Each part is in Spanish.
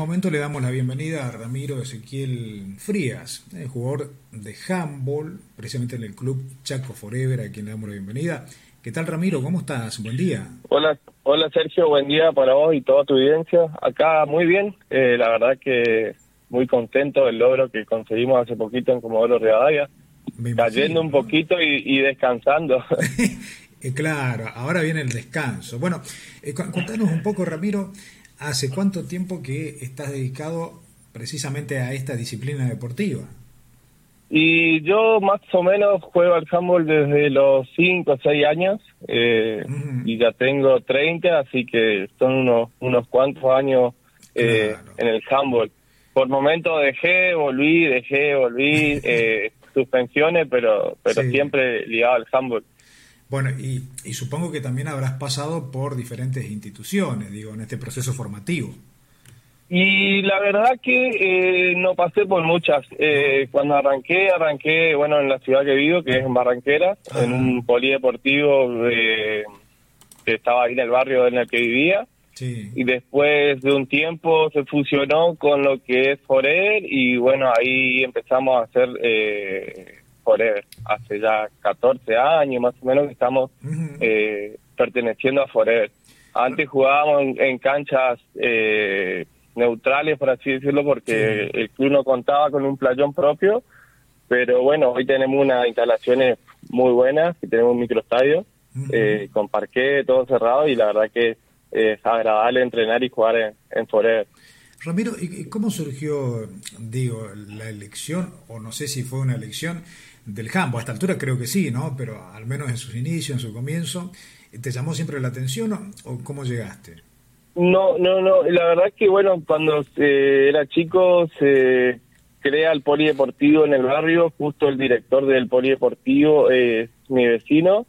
momento le damos la bienvenida a Ramiro Ezequiel Frías, el jugador de handball, precisamente en el club Chaco Forever, a quien le damos la bienvenida. ¿Qué tal Ramiro? ¿Cómo estás? Buen día. Hola, hola Sergio, buen día para vos y toda tu audiencia. Acá muy bien, eh, la verdad que muy contento del logro que conseguimos hace poquito en Comodoro Rivadavia. Cayendo un poquito y, descansando. Eh, claro, ahora viene el descanso. Bueno, eh, contanos un poco, Ramiro, ¿hace cuánto tiempo que estás dedicado precisamente a esta disciplina deportiva? Y yo más o menos juego al handball desde los 5 o 6 años eh, y ya tengo 30, así que son unos, unos cuantos años eh, en el handball. Por momento dejé, volví, dejé, volví, eh, suspensiones, pero, pero siempre ligado al handball. Bueno, y, y supongo que también habrás pasado por diferentes instituciones, digo, en este proceso formativo. Y la verdad que eh, no pasé por muchas. Eh, cuando arranqué, arranqué, bueno, en la ciudad que vivo, que es en Barranquera, en un polideportivo que estaba ahí en el barrio en el que vivía. Y después de un tiempo se fusionó con lo que es Forever y bueno, ahí empezamos a hacer eh, Forever. Hace ya 14 años más o menos que estamos eh, perteneciendo a Forever. Antes jugábamos en, en canchas... Eh, neutrales, por así decirlo, porque el club no contaba con un playón propio, pero bueno, hoy tenemos unas instalaciones muy buenas, y tenemos un microestadio eh, con parqué, todo cerrado, y la verdad que es agradable entrenar y jugar en, en Forever. Ramiro, ¿y cómo surgió, digo, la elección, o no sé si fue una elección del Jambo? A esta altura creo que sí, ¿no? Pero al menos en sus inicios, en su comienzo, ¿te llamó siempre la atención o cómo llegaste? No, no, no. La verdad que, bueno, cuando era chico se crea el polideportivo en el barrio. Justo el director del polideportivo es mi vecino.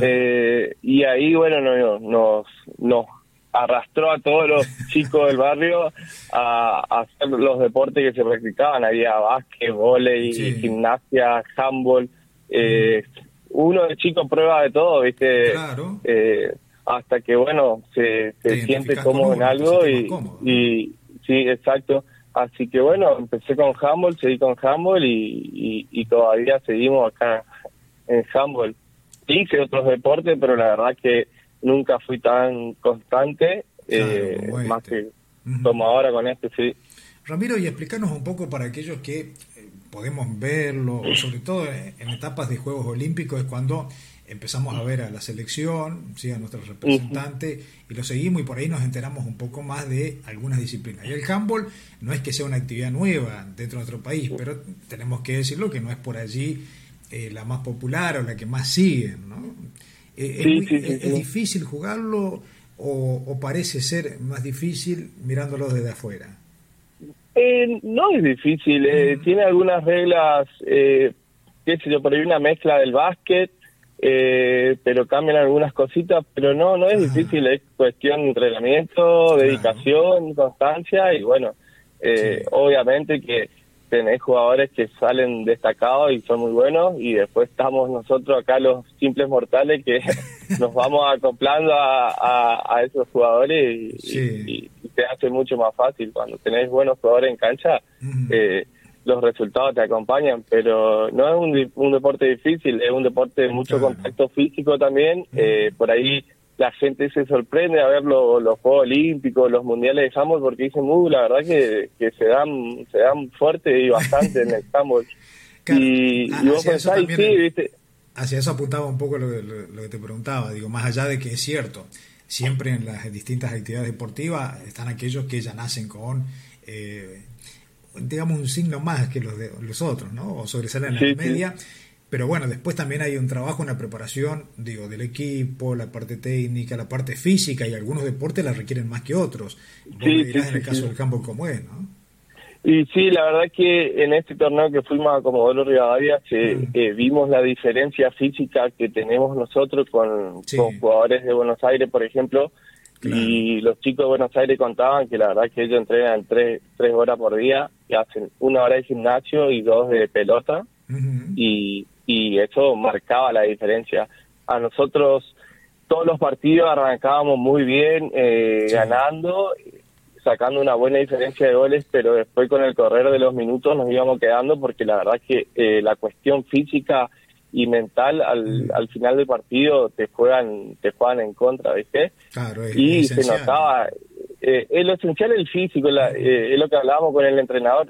Eh, y ahí, bueno, no, nos, nos arrastró a todos los chicos del barrio a, hacer los deportes que se practicaban. Había básquet, volei, gimnasia, handball. Eh, uno de chicos prueba de todo, ¿viste? Claro. Eh, hasta que, bueno, se, siente cómodo en algo y, y, sí, exacto. Así que, bueno, empecé con handball, seguí con handball y, y, todavía seguimos acá en handball. Hice otros deportes, pero la verdad que nunca fui tan constante, eh, más que como ahora con este, sí. Ramiro, y explícanos un poco para aquellos que eh, podemos verlo, sobre todo en etapas de Juegos Olímpicos, es cuando empezamos a ver a la selección, ¿sí? a nuestro representante, y lo seguimos y por ahí nos enteramos un poco más de algunas disciplinas. Y el handball no es que sea una actividad nueva dentro de nuestro país, pero tenemos que decirlo que no es por allí eh, la más popular o la que más siguen. ¿no? Eh, es, difícil jugarlo o, parece ser más difícil mirándolo desde afuera? Eh, no es difícil, tiene algunas reglas, qué sé yo, por ahí una mezcla del básquet, eh, pero cambian algunas cositas, pero no, no es difícil, es cuestión de entrenamiento, dedicación, constancia y bueno, eh, obviamente que tenés jugadores que salen destacados y son muy buenos y después estamos nosotros acá los simples mortales que nos vamos acoplando a, a, esos jugadores y, te hace mucho más fácil. Cuando tenés buenos jugadores en cancha los resultados te acompañan, pero no es un, un deporte difícil, es un deporte de mucho contacto físico también. Eh, por ahí la gente se sorprende a ver los Juegos Olímpicos, los Mundiales de handball, porque dicen, uh, la verdad que, que se dan se dan fuerte y bastante en el handball. y, vos pensás, sí, viste. Hacia eso apuntaba un poco lo, lo, que te preguntaba, digo, más allá de que es cierto, siempre en las distintas actividades deportivas están aquellos que ya nacen con... Eh, digamos, un signo más que los, de, los otros, ¿no? O sobresalen en la media. Pero bueno, después también hay un trabajo, una preparación, digo, del equipo, la parte técnica, la parte física, y algunos deportes la requieren más que otros. sí, en el caso del campo como es, ¿no? Y sí, la verdad que en este torneo que fuimos a Comodoro Rivadavia mm. eh, vimos la diferencia física que tenemos nosotros con, con jugadores de Buenos Aires, por ejemplo, y los chicos de Buenos Aires contaban que la verdad que ellos entrenan tres, tres horas por día y hacen una hora de gimnasio y dos de pelota. y, y eso marcaba la diferencia. A nosotros todos los partidos arrancábamos muy bien, eh, ganando. sacando una buena diferencia de goles, pero después con el correr de los minutos nos íbamos quedando porque la verdad que eh, la cuestión física y mental al, al final del partido te juegan te juegan en contra, ¿viste? Claro, es, y es se esencial. notaba, eh, es lo esencial el físico, la- eh, es lo que hablábamos con el entrenador,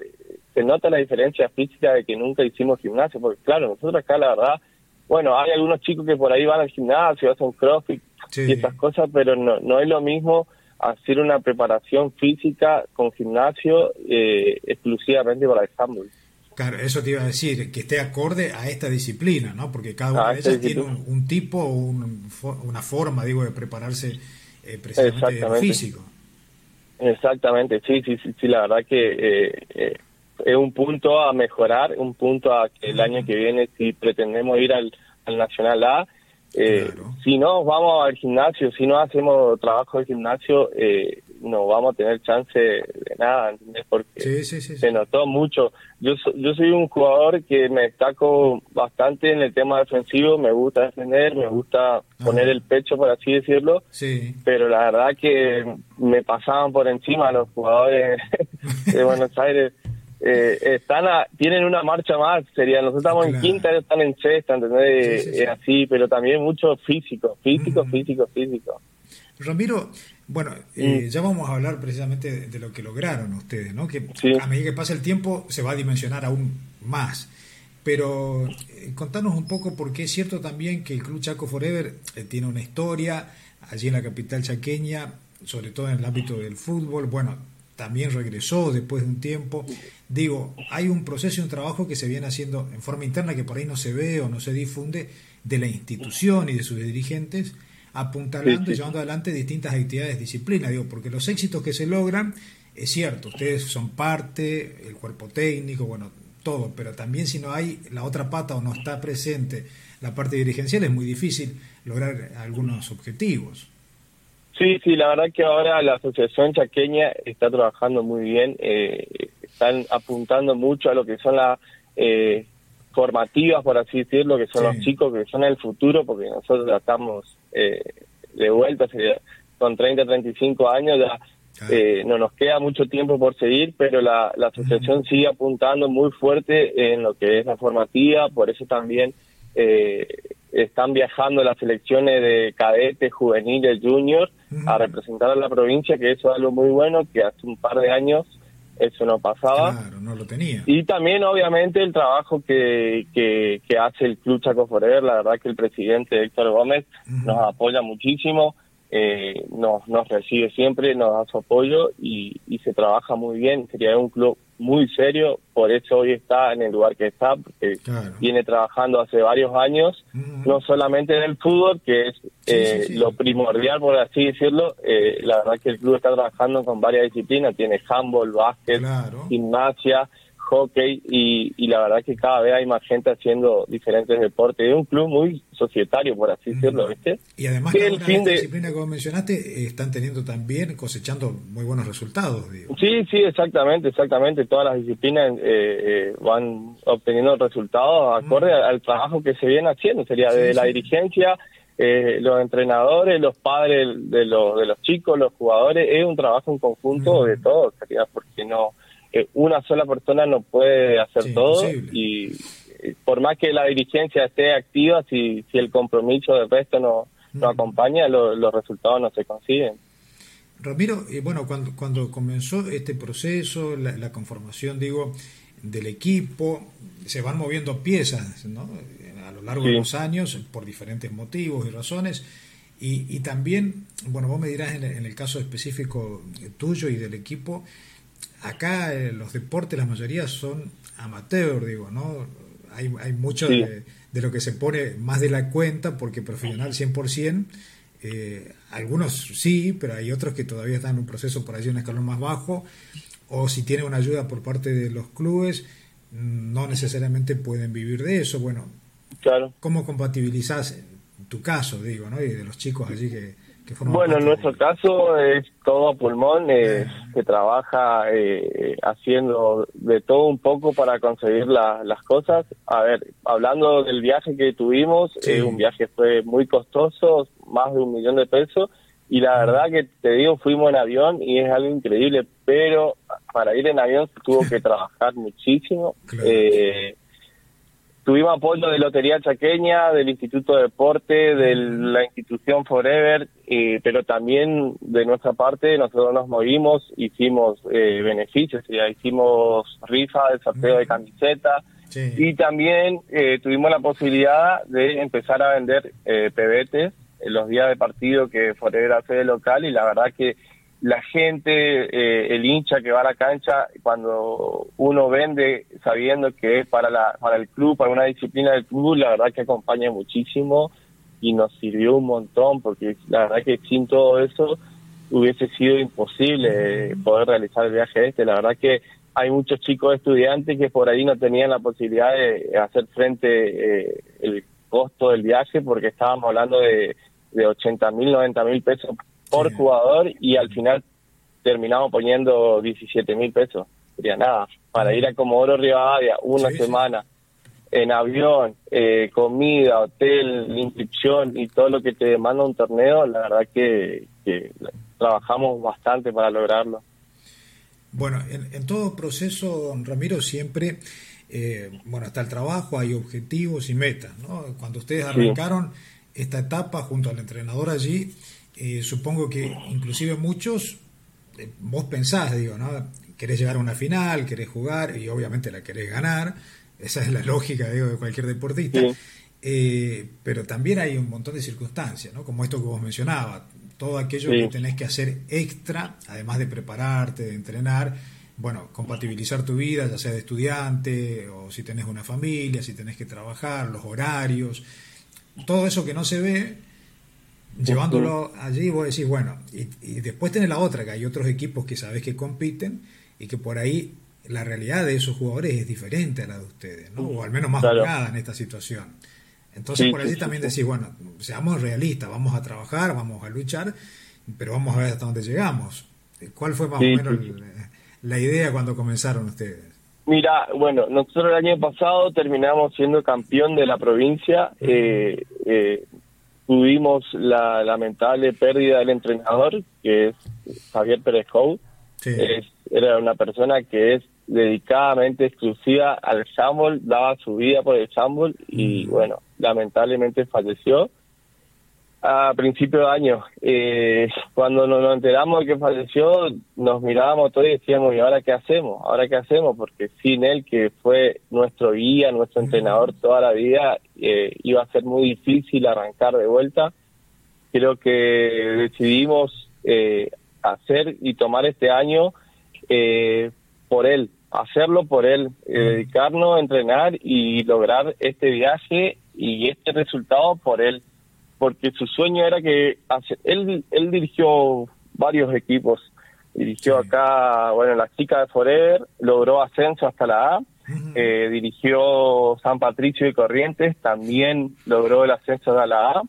se nota la diferencia física de que nunca hicimos gimnasio, porque claro, nosotros acá la verdad, bueno, hay algunos chicos que por ahí van al gimnasio, hacen crossfit Sí. y estas cosas, pero no, no es lo mismo hacer una preparación física con gimnasio eh, exclusivamente para el handball. Claro, eso te iba a decir, que esté acorde a esta disciplina, ¿no? Porque cada A una de ellas tiene un, un tipo, un, una forma, digo, de prepararse eh, precisamente Exactamente. físico. Exactamente, sí, sí, sí, sí, la verdad que eh, eh, es un punto a mejorar, un punto a que el año que viene, si pretendemos ir al, al Nacional A, eh, Claro. si no vamos al gimnasio, si no hacemos trabajo de gimnasio, eh, no vamos a tener chance de nada, ¿entendés? Porque Sí, sí, se notó mucho. Yo, yo soy un jugador que me destaco bastante en el tema defensivo, me gusta defender, me gusta poner el pecho, por así decirlo, Sí, pero la verdad que me pasaban por encima los jugadores de Buenos Aires. Eh, están a- tienen una marcha más, sería nosotros estamos Claro. en quinta, ellos están en sexta, ¿entendés? Sí, sí, sí. Es así, pero también mucho físico, físico, Mm. físico, físico. Ramiro, bueno, eh, ya vamos a hablar precisamente de, de lo que lograron ustedes, ¿no? Que a medida que pasa el tiempo se va a dimensionar aún más. Pero eh, contanos un poco, porque es cierto también que el Club Chaco Forever eh, tiene una historia allí en la capital chaqueña, sobre todo en el ámbito del fútbol. Bueno, también regresó después de un tiempo. Digo, hay un proceso y un trabajo que se viene haciendo en forma interna que por ahí no se ve o no se difunde de la institución y de sus dirigentes apuntalando Sí, sí. y llevando adelante distintas actividades disciplinas, digo, porque los éxitos que se logran, es cierto, ustedes son parte, el cuerpo técnico, bueno, todo, pero también si no hay la otra pata o no está presente la parte dirigencial, es muy difícil lograr algunos objetivos. Sí, sí, la verdad que ahora la Asociación Chaqueña está trabajando muy bien, eh, están apuntando mucho a lo que son las eh, formativas, por así decirlo, que son Sí. los chicos que son el futuro, porque nosotros ya estamos eh, de vuelta, con 30, 35 años ya eh, no nos queda mucho tiempo por seguir, pero la, la asociación sigue apuntando muy fuerte en lo que es la formativa, por eso también eh, están viajando las selecciones de cadetes, juveniles, juniors A representar a la provincia, que eso es algo muy bueno, que hace un par de años eso no pasaba. Claro, no lo tenía. Y también, obviamente, el trabajo que, que, que hace el Club Chaco Forever. La verdad que el presidente Héctor Gómez nos apoya muchísimo, eh, nos, nos recibe siempre, nos da su apoyo y, y se trabaja muy bien. Sería un club muy serio, por eso hoy está en el lugar que está, porque Claro. viene trabajando hace varios años, no solamente en el fútbol, que es eh, sí, sí. lo primordial, por así decirlo. eh, la verdad que el club está trabajando con varias disciplinas, tiene handball, básquet, Claro. gimnasia, hockey y, y la verdad que cada vez hay más gente haciendo diferentes deportes. Es un club muy societario, por así decirlo. ¿viste? Y además, cada el fin de que vos mencionaste están teniendo también, cosechando muy buenos resultados, digo. Sí, sí, exactamente, exactamente. Todas las disciplinas eh, eh, van obteniendo resultados acorde al, al trabajo que se viene haciendo. Sería Sí, desde la sí. dirigencia, eh, los entrenadores, los padres de los, de los chicos, los jugadores. Es un trabajo en conjunto de todos, sería porque no eh, una sola persona no puede hacer Sí, todo imposible. y por más que la dirigencia esté activa, si, si el compromiso del resto no, no Ujú. acompaña, lo- los resultados no se consiguen. Ramiro, eh, bueno, cuando, cuando comenzó este proceso, la, la conformación, digo, del equipo, se van moviendo piezas, ¿no? A lo largo de los años, por diferentes motivos y razones. Y, y también, bueno, vos me dirás en en el caso específico tuyo y del equipo, acá eh, los deportes, la mayoría son amateur, digo, ¿no? Hay, hay mucho Sí. de, de lo que se pone más de la cuenta, porque profesional 100%, eh, algunos sí, pero hay otros que todavía están en un proceso por allí, un escalón más bajo, o si tienen una ayuda por parte de los clubes, no necesariamente pueden vivir de eso. Bueno, Claro. ¿cómo compatibilizás tu caso, digo, ¿no? y de los chicos allí que, Bueno, en nuestro caso es todo a pulmón, eh, que trabaja eh, haciendo de todo un poco para conseguir la- las cosas. A ver, hablando del viaje que tuvimos, Sí. eh, un viaje fue muy costoso, más de un millón de pesos, y la verdad que te digo, fuimos en avión y es algo increíble, pero para ir en avión se tuvo que trabajar muchísimo. Eh, tuvimos apoyo de Lotería Chaqueña, del Instituto de Deporte, de la institución Forever, eh, pero también de nuestra parte nosotros nos movimos, hicimos eh, beneficios, ya hicimos rifa de sorteo de camiseta y también eh, tuvimos la posibilidad de empezar a vender eh, PBT en los días de partido que Forever hace de local y la verdad que la gente, eh, el hincha que va a la cancha, cuando uno vende sabiendo que es para, la, para el club, para una disciplina del club, la verdad que acompaña muchísimo y nos sirvió un montón, porque la verdad que sin todo eso hubiese sido imposible poder realizar el viaje este. La verdad que hay muchos chicos estudiantes que por ahí no tenían la posibilidad de hacer frente eh, el costo del viaje porque estábamos hablando de, de 80 mil, 90 mil pesos por jugador y al final terminamos poniendo 17 mil pesos. Sería nada, para ir a Comodoro Rivadavia una semana en avión, eh, comida, hotel, inscripción y todo lo que te demanda un torneo, la verdad que, trabajamos bastante para lograrlo. Bueno, en, todo proceso, Ramiro, siempre, eh, bueno, está el trabajo, hay objetivos y metas, ¿no? Cuando ustedes arrancaron esta etapa junto al entrenador allí, eh, supongo que inclusive muchos, eh, vos pensás, digo, ¿no? Querés llegar a una final, querés jugar y obviamente la querés ganar, esa es la lógica, digo, de cualquier deportista. Eh, pero también hay un montón de circunstancias, ¿no? Como esto que vos mencionabas, todo aquello que tenés que hacer extra, además de prepararte, de entrenar, bueno, compatibilizar tu vida, ya sea de estudiante o si tenés una familia, si tenés que trabajar, los horarios, todo eso que no se ve, llevándolo allí, vos decís, bueno, y, después tenés la otra, que hay otros equipos que sabes que compiten y que por ahí la realidad de esos jugadores es diferente a la de ustedes, ¿no? O al menos más claro. en esta situación. Entonces por allí también decís, bueno, seamos realistas, vamos a trabajar, vamos a luchar, pero vamos a ver hasta dónde llegamos. ¿Cuál fue más o menos la idea cuando comenzaron ustedes? Mira, bueno, nosotros el año pasado terminamos siendo campeón de la provincia. Eh, eh, tuvimos la lamentable pérdida del entrenador, que es Javier Pérez Cou. era una persona que es dedicadamente exclusiva al Chambol, daba su vida por el Chambol y bueno, lamentablemente falleció a principio de año. Eh, cuando nos, enteramos de que falleció, nos mirábamos todos y decíamos, ¿y ahora qué hacemos? ¿Ahora qué hacemos? Porque sin él, que fue nuestro guía, nuestro entrenador toda la vida, eh, iba a ser muy difícil arrancar de vuelta. Creo que decidimos eh, hacer y tomar este año por él, hacerlo por él, dedicarnos a entrenar y lograr este viaje y este resultado por él porque su sueño era que él, él dirigió varios equipos. Dirigió acá, bueno, la chica de Forever, logró ascenso hasta la A. Eh, dirigió San Patricio y Corrientes, también logró el ascenso a la A.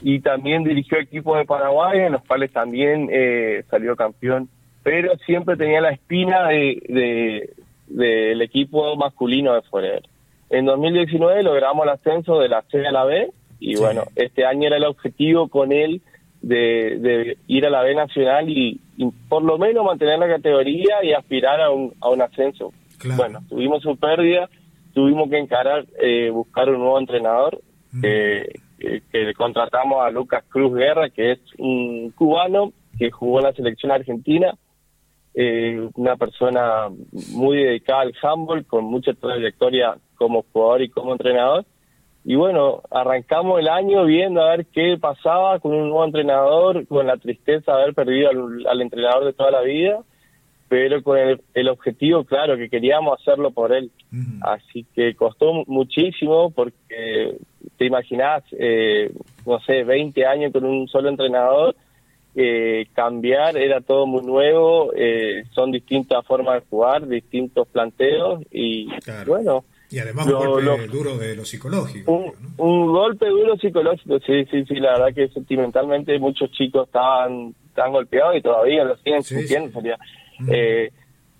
Y también dirigió equipos de Paraguay, en los cuales también eh, salió campeón. Pero siempre tenía la espina de, del equipo masculino de Forever. En 2019 logramos el ascenso de la C a la B y bueno, este año era el objetivo con él de, ir a la B Nacional y, por lo menos mantener la categoría y aspirar a un, a un ascenso. Bueno, tuvimos su pérdida, tuvimos que encarar, eh, buscar un nuevo entrenador, que contratamos a Lucas Cruz Guerra, que es un cubano que jugó en la selección argentina, eh, una persona muy dedicada al handball, con mucha trayectoria como jugador y como entrenador y bueno, arrancamos el año viendo a ver qué pasaba con un nuevo entrenador, con la tristeza de haber perdido al, entrenador de toda la vida, pero con el, objetivo claro, que queríamos hacerlo por él. Así que costó muchísimo porque te imaginas, eh, no sé, 20 años con un solo entrenador, eh, cambiar era todo muy nuevo, eh, son distintas formas de jugar, distintos planteos y bueno y además un golpe duro de lo psicológico. Un, golpe duro psicológico, sí, sí, sí, la verdad que sentimentalmente muchos chicos estaban, estaban golpeados y todavía lo siguen sintiendo. Eh,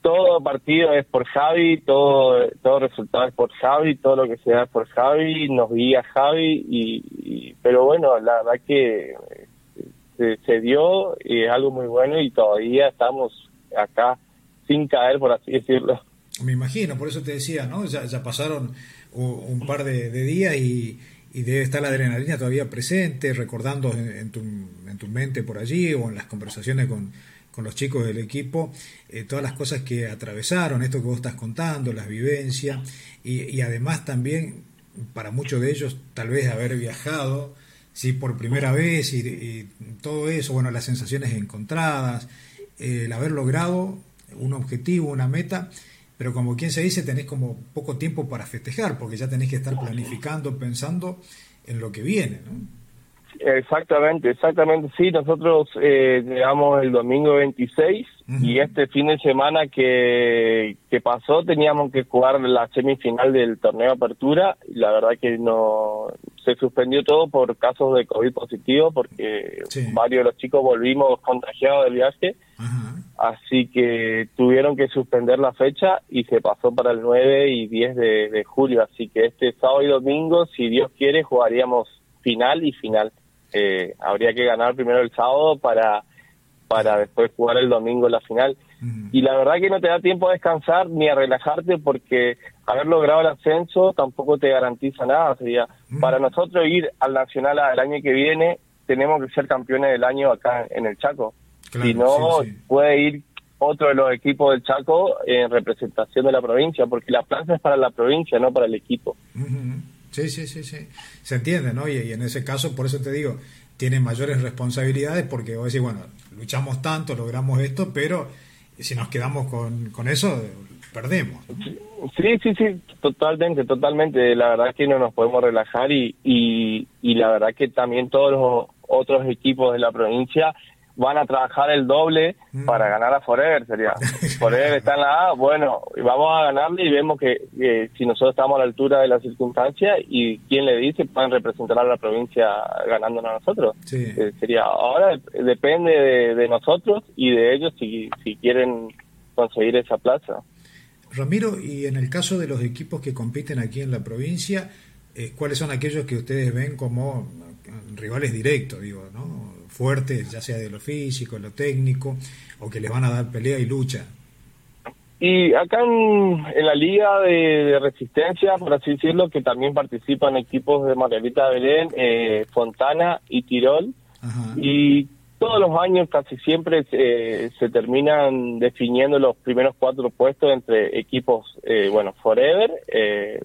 todo partido es por Javi, todo, todo resultado es por Javi, todo lo que se da es por Javi, nos guía Javi, y, pero bueno, la verdad que se, dio y es algo muy bueno y todavía estamos acá sin caer, por así decirlo. Me imagino, por eso te decía, ¿no? Ya, ya pasaron un par de, días y, debe estar la adrenalina todavía presente, recordando en, tu, en tu mente por allí o en las conversaciones con, los chicos del equipo, eh, todas las cosas que atravesaron, esto que vos estás contando, las vivencias, y, y además también para muchos de ellos tal vez haber viajado sí, por primera vez y, todo eso, bueno, las sensaciones encontradas, el haber logrado un objetivo, una meta, pero como quien se dice, tenés como poco tiempo para festejar, porque ya tenés que estar planificando, pensando en lo que viene, ¿no? Exactamente, exactamente. Sí, nosotros eh, llegamos el domingo 26 y este fin de semana que, que pasó teníamos que jugar la semifinal del torneo Apertura y la verdad que no se suspendió todo por casos de COVID positivo porque varios de los chicos volvimos contagiados del viaje. Así que tuvieron que suspender la fecha y se pasó para el 9 y 10 de, de julio. Así que este sábado y domingo, si Dios quiere, jugaríamos final y final. Eh, habría que ganar primero el sábado para, para después jugar el domingo la final. Y la verdad que no te da tiempo a descansar ni a relajarte porque haber logrado el ascenso tampoco te garantiza nada. Sería para nosotros ir al Nacional el año que viene, tenemos que ser campeones del año acá en el Chaco. Si no, puede ir otro de los equipos del Chaco en representación de la provincia, porque la plaza es para la provincia, no para el equipo. Sí, sí, sí, sí. Se entiende, ¿no? Y, en ese caso, por eso te digo, tiene mayores responsabilidades porque vos decís, bueno, luchamos tanto, logramos esto, pero si nos quedamos con, con eso, perdemos. Sí, sí, sí, totalmente, totalmente. La verdad es que no nos podemos relajar y, y, y la verdad que también todos los otros equipos de la provincia van a trabajar el doble mm. para ganar a Forever, sería. Forever está en la A, bueno, vamos a ganarle y vemos que, si nosotros estamos a la altura de la circunstancia y quién le dice pueden representar a la provincia ganándonos a nosotros. Eh, sería, ahora depende de, nosotros y de ellos si, si quieren conseguir esa plaza. Ramiro, y en el caso de los equipos que compiten aquí en la provincia, eh, ¿cuáles son aquellos que ustedes ven como rivales directos, digo, ¿no? Fuertes, ya sea de lo físico, lo técnico, o que les van a dar pelea y lucha. Y acá en, la Liga de, Resistencia, por así decirlo, que también participan equipos de Margarita Belén, eh, Fontana y Tirol. Y todos los años casi siempre se terminan definiendo los primeros cuatro puestos entre equipos, eh, bueno, Forever, eh,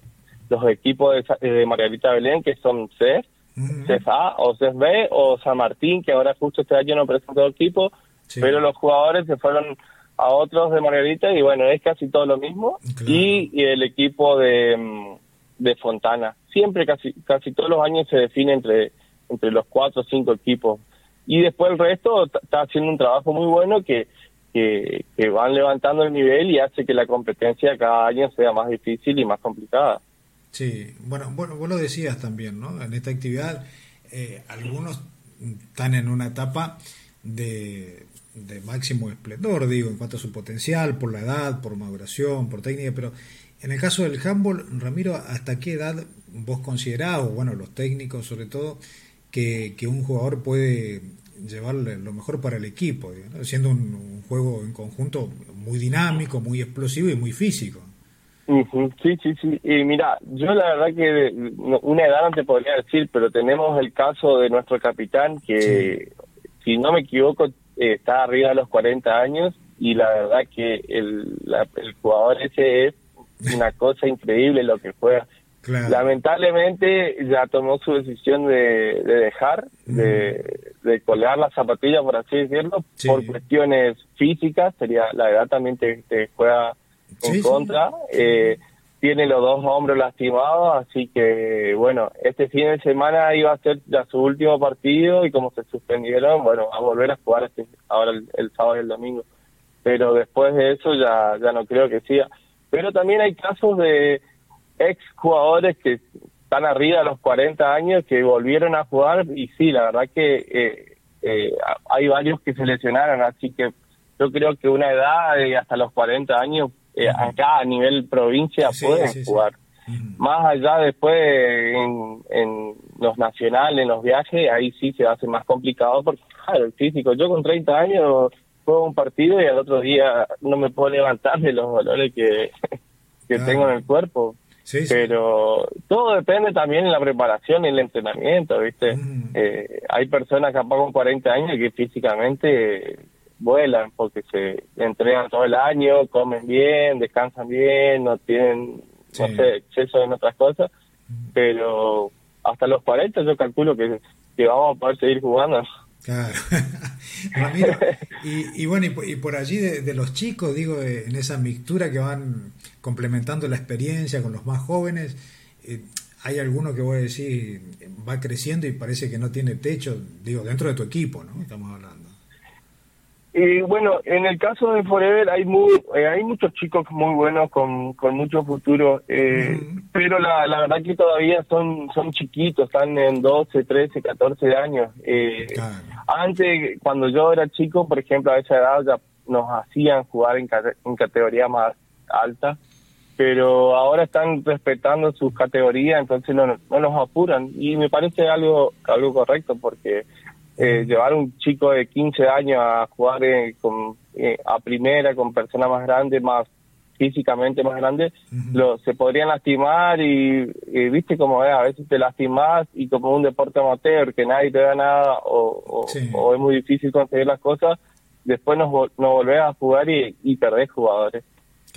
los equipos de, de Margarita Belén, que son CFA o CFB o San Martín, que ahora justo este año no presentó equipo, pero los jugadores se fueron a otros de Margarita y bueno, es casi todo lo mismo. Y, el equipo de, de Fontana. Siempre, casi, casi todos los años se define entre, entre los cuatro o cinco equipos. Y después el resto está haciendo un trabajo muy bueno que, que, que van levantando el nivel y hace que la competencia cada año sea más difícil y más complicada. Sí, bueno, bueno, vos lo decías también, ¿no? En esta actividad eh, algunos están en una etapa de, de, máximo esplendor, digo, en cuanto a su potencial, por la edad, por maduración, por técnica, pero en el caso del handball, Ramiro, ¿hasta qué edad vos considerás, o bueno, los técnicos sobre todo, que, que un jugador puede llevarle lo mejor para el equipo, siendo un juego en conjunto muy dinámico, muy explosivo y muy físico? Sí, sí, sí. Y mira, yo la verdad que una edad no te podría decir, pero tenemos el caso de nuestro capitán que, si no me equivoco, está arriba de los 40 años y la verdad que el, el jugador ese es una cosa increíble lo que juega. Lamentablemente ya tomó su decisión de, dejar, de, de, colgar la zapatilla, por así decirlo, por cuestiones físicas. Sería la edad también te, te juega en contra. Eh, tiene los dos hombros lastimados, así que bueno, este fin de semana iba a ser ya su último partido y como se suspendieron, bueno, a volver a jugar este, ahora el, sábado y el domingo. Pero después de eso ya, ya no creo que siga. Pero también hay casos de ex jugadores que están arriba de los 40 años que volvieron a jugar y sí, la verdad que eh, eh, hay varios que se lesionaron, así que yo creo que una edad de hasta los 40 años eh, acá a nivel provincia pueden jugar. Más allá después en, en, los nacionales, en los viajes, ahí sí se hace más complicado porque claro, el físico. Yo con 30 años juego un partido y al otro día no me puedo levantar de los dolores que, que tengo en el cuerpo. Pero todo depende también de la preparación y el entrenamiento, ¿viste? Mm. Eh, hay personas capaz con 40 años que físicamente vuelan porque se entrenan todo el año, comen bien, descansan bien, no tienen, no sé, exceso en otras cosas, pero hasta los 40 yo calculo que, que vamos a poder seguir jugando. Claro. Ramiro, y, bueno, y, por allí de, los chicos, digo, eh, en esa mixtura que van complementando la experiencia con los más jóvenes, eh, hay alguno que voy a decir va creciendo y parece que no tiene techo, digo, dentro de tu equipo, ¿no? Estamos hablando. Y bueno, en el caso de Forever hay muy, eh, hay muchos chicos muy buenos con, con mucho futuro, eh, pero la, la verdad que todavía son son chiquitos, están en 12, 13, 14 años. Eh, Antes, cuando yo era chico, por ejemplo, a esa edad ya nos hacían jugar en, en categoría más alta, pero ahora están respetando sus categorías, entonces no, no los apuran. Y me parece algo algo correcto porque eh, llevar un chico de 15 años a jugar eh, con, eh, a primera con personas más grandes, más físicamente más grandes, lo, se podrían lastimar y, viste como a veces te lastimas y como un deporte amateur que nadie te da nada o, es muy difícil conseguir las cosas, después nos, nos volvés a jugar y, y perdés jugadores.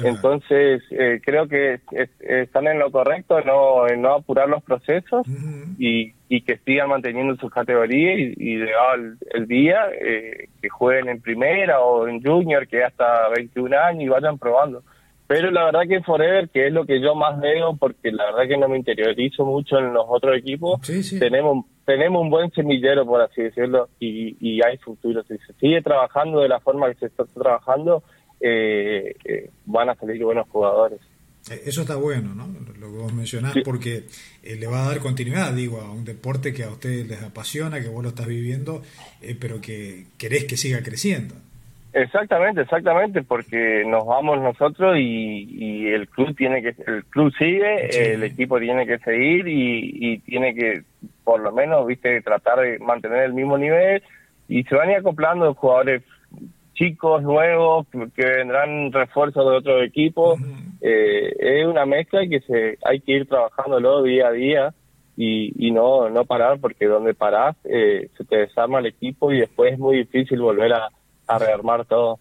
Entonces, eh, creo que están en lo correcto, no, en no apurar los procesos y, y, que sigan manteniendo sus categorías y, y el, día eh, que jueguen en primera o en junior, que hasta 21 años y vayan probando. Pero la verdad que Forever, que es lo que yo más veo, porque la verdad que no me interiorizo mucho en los otros equipos, tenemos tenemos un buen semillero, por así decirlo, y, y hay futuro. Si se sigue trabajando de la forma que se está trabajando, eh, eh, van a salir buenos jugadores. Eh, eso está bueno, ¿no? Lo que vos mencionás, porque eh, le va a dar continuidad, digo, a un deporte que a ustedes les apasiona, que vos lo estás viviendo, pero que querés que siga creciendo. Exactamente, exactamente, porque nos vamos nosotros y, el club tiene que, el club sigue, el equipo tiene que seguir y, y, tiene que, por lo menos, viste, tratar de mantener el mismo nivel y se van a ir acoplando jugadores chicos nuevos que vendrán refuerzos de otro equipo. Eh, es una mezcla y que se hay que ir trabajándolo día a día y, y no no parar porque donde parás eh, se te desarma el equipo y después es muy difícil volver a, rearmar todo.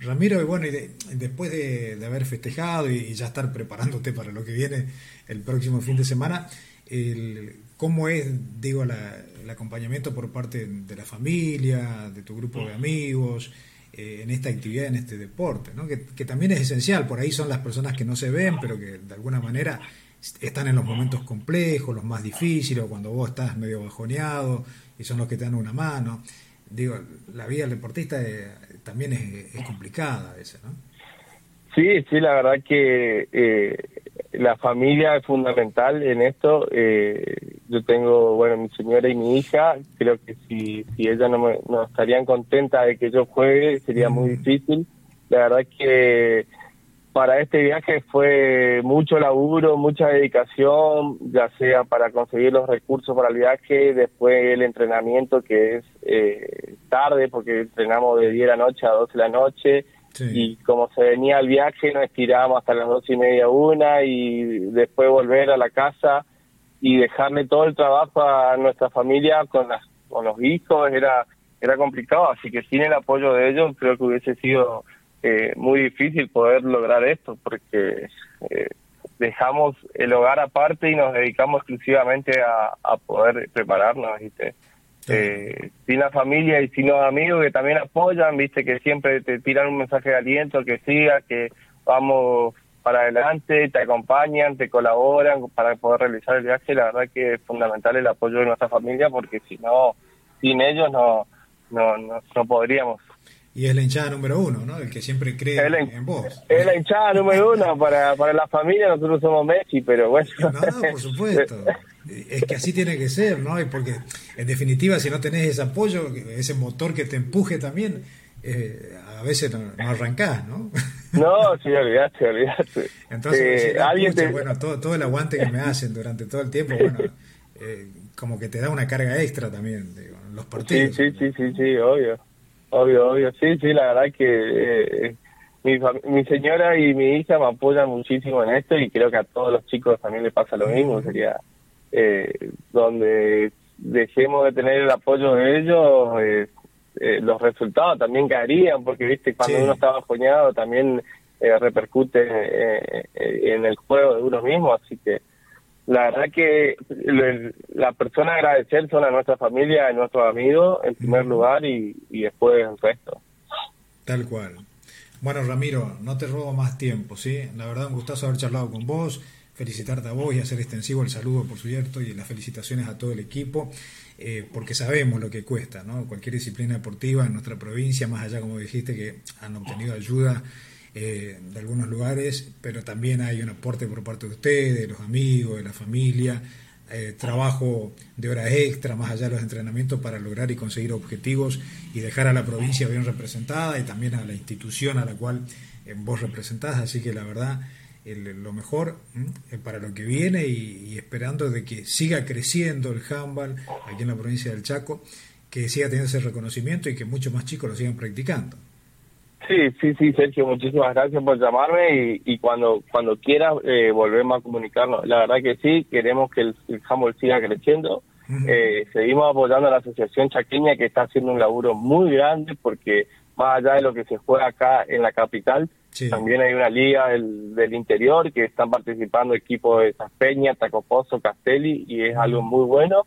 Ramiro, y bueno, y después de, haber festejado y, ya estar preparándote para lo que viene el próximo fin de semana, el, ¿cómo es, digo, la, el acompañamiento por parte de la familia, de tu grupo de amigos, eh, en esta actividad, en este deporte, ¿no? que, también es esencial, por ahí son las personas que no se ven, pero que de alguna manera están en los momentos complejos, los más difíciles, o cuando vos estás medio bajoneado y son los que te dan una mano. Digo, la vida del deportista eh, también es, es, complicada a veces, ¿no? Sí, sí, la verdad que eh, la familia es fundamental en esto. Eh, yo tengo, bueno, mi señora y mi hija. Creo que si, si ellas no, me, no estarían contentas de que yo juegue, sería muy difícil. La verdad que para este viaje fue mucho laburo, mucha dedicación, ya sea para conseguir los recursos para el viaje, después el entrenamiento que es eh, tarde, porque entrenamos de 10 de la noche a 12 de la noche y como se venía el viaje nos estiramos hasta las dos y media una y después volver a la casa y dejarle todo el trabajo a nuestra familia con las con los hijos era era complicado así que sin el apoyo de ellos creo que hubiese sido eh, muy difícil poder lograr esto porque eh, dejamos el hogar aparte y nos dedicamos exclusivamente a, a poder prepararnos ¿viste? Eh, sin la familia y sin los amigos que también apoyan, viste, que siempre te tiran un mensaje de aliento, que sigas, que vamos para adelante, te acompañan, te colaboran para poder realizar el viaje. La verdad que es fundamental el apoyo de nuestra familia porque si no, sin ellos no, no, no, podríamos. Y es la hinchada número uno, ¿no? El que siempre cree en vos. Es la hinchada número uno para, para la familia, nosotros somos Messi, pero bueno. No, por supuesto. es que así tiene que ser, ¿no? Porque en definitiva, si no tenés ese apoyo, ese motor que te empuje también, eh, a veces no, arrancás, ¿no? No, sí, olvidaste, olvidaste. Entonces, eh, alguien bueno, todo, todo el aguante que me hacen durante todo el tiempo, bueno, eh, como que te da una carga extra también digo, los partidos. Sí, sí, sí, sí, sí, obvio, obvio, obvio, sí, sí, la verdad que eh, mi, mi señora y mi hija me apoyan muchísimo en esto y creo que a todos los chicos también les pasa lo mismo, sería eh, donde dejemos de tener el apoyo de ellos, eh, eh, los resultados también caerían, porque viste cuando uno está bajoñado también eh, repercute en el juego de uno mismo, así que la verdad que la persona a agradecer son a nuestra familia, a nuestros amigos en primer lugar y, y después el resto. Tal cual. Bueno, Ramiro, no te robo más tiempo, ¿sí? La verdad, un gustazo haber charlado con vos felicitarte a vos y hacer extensivo el saludo, por cierto, y las felicitaciones a todo el equipo, eh, porque sabemos lo que cuesta, ¿no? Cualquier disciplina deportiva en nuestra provincia, más allá, como dijiste, que han obtenido ayuda eh, de algunos lugares, pero también hay un aporte por parte de ustedes, de los amigos, de la familia, eh, trabajo de horas extra, más allá de los entrenamientos, para lograr y conseguir objetivos y dejar a la provincia bien representada y también a la institución a la cual vos representás. Así que la verdad, lo mejor eh, para lo que viene y, esperando de que siga creciendo el handball aquí en la provincia del Chaco, que siga teniendo ese reconocimiento y que muchos más chicos lo sigan practicando. Sí, sí, sí, Sergio, muchísimas gracias por llamarme y, cuando cuando quieras eh, volvemos a comunicarnos. La verdad que sí, queremos que el, handball siga creciendo. Eh, seguimos apoyando a la Asociación Chaqueña que está haciendo un laburo muy grande porque más allá de lo que se juega acá en la capital, también hay una liga del, interior que están participando equipos de Saspeña, Tacopozo, Castelli y es algo muy bueno.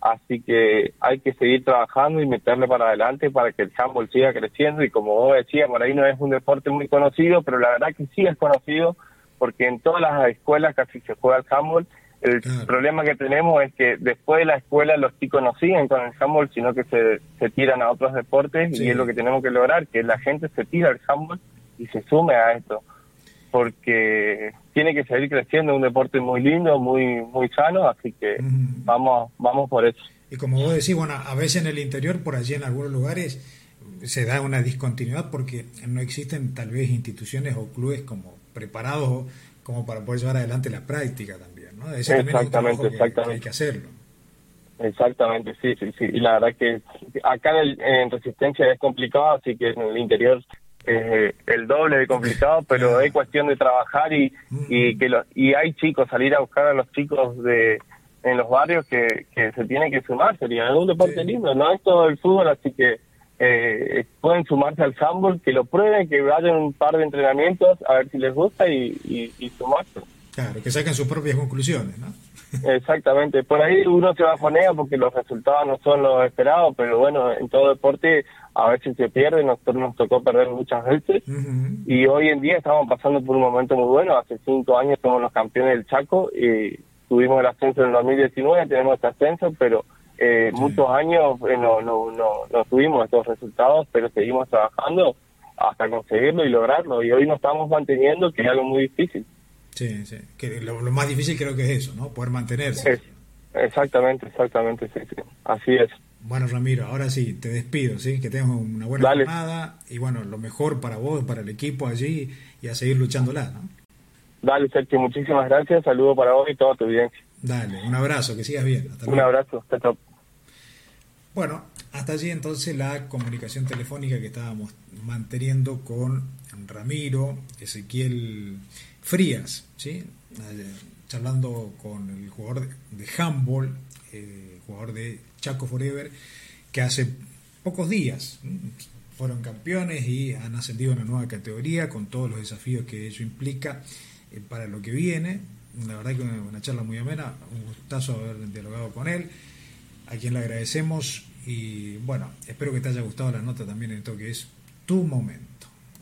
Así que hay que seguir trabajando y meterle para adelante para que el handball siga creciendo. Y como vos decías, por ahí no es un deporte muy conocido, pero la verdad que sí es conocido porque en todas las escuelas casi se juega el handball. El problema que tenemos es que después de la escuela los chicos no siguen con el handball, sino que se, se tiran a otros deportes y es lo que tenemos que lograr, que la gente se tira al handball y se sume a esto, porque tiene que seguir creciendo, un deporte muy lindo, muy muy sano, así que vamos vamos por eso. Y como vos decís, bueno, a veces en el interior, por allí en algunos lugares, se da una discontinuidad porque no existen tal vez instituciones o clubes como preparados como para poder llevar adelante la práctica también, ¿no? exactamente, exactamente. hay que hacerlo. Exactamente, sí, sí, sí. Y la verdad que acá en, en, Resistencia es complicado, así que en el interior eh, el doble de complicado, pero es cuestión de trabajar y, y que lo, y hay chicos, salir a buscar a los chicos de en los barrios que, que se tienen que sumar, sería un deporte lindo, no es todo el fútbol, así que eh, pueden sumarse al handball, que lo prueben, que vayan un par de entrenamientos a ver si les gusta y, y, y sumarse. Claro, que saquen sus propias conclusiones, ¿no? Exactamente, por ahí uno se bajonea porque los resultados no son los esperados, pero bueno, en todo deporte a veces se pierde, nosotros nos tocó perder muchas veces. Y hoy en día estamos pasando por un momento muy bueno, hace cinco años somos los campeones del Chaco y tuvimos el ascenso en el 2019, tenemos este ascenso, pero eh, muchos años eh, no, no, no, no tuvimos estos resultados, pero seguimos trabajando hasta conseguirlo y lograrlo. Y hoy nos estamos manteniendo, que es algo muy difícil. Sí, sí. Que lo, más difícil creo que es eso, ¿no? Poder mantenerse. exactamente, exactamente, sí, sí. Así es. Bueno, Ramiro, ahora sí, te despido, ¿sí? Que tengas una buena jornada y bueno, lo mejor para vos, para el equipo allí y a seguir luchándola, ¿no? Dale, Sergio, muchísimas gracias. Saludo para vos y toda tu audiencia. Dale, un abrazo, que sigas bien. un abrazo, hasta Bueno, hasta allí entonces la comunicación telefónica que estábamos manteniendo con Ramiro, Ezequiel Frías, ¿sí? charlando con el jugador de handball, eh, jugador de Chaco Forever, que hace pocos días fueron campeones y han ascendido a una nueva categoría con todos los desafíos que ello implica eh, para lo que viene. La verdad que una, una charla muy amena, un gustazo haber dialogado con él, a quien le agradecemos y bueno, espero que te haya gustado la nota también en esto que es tu momento.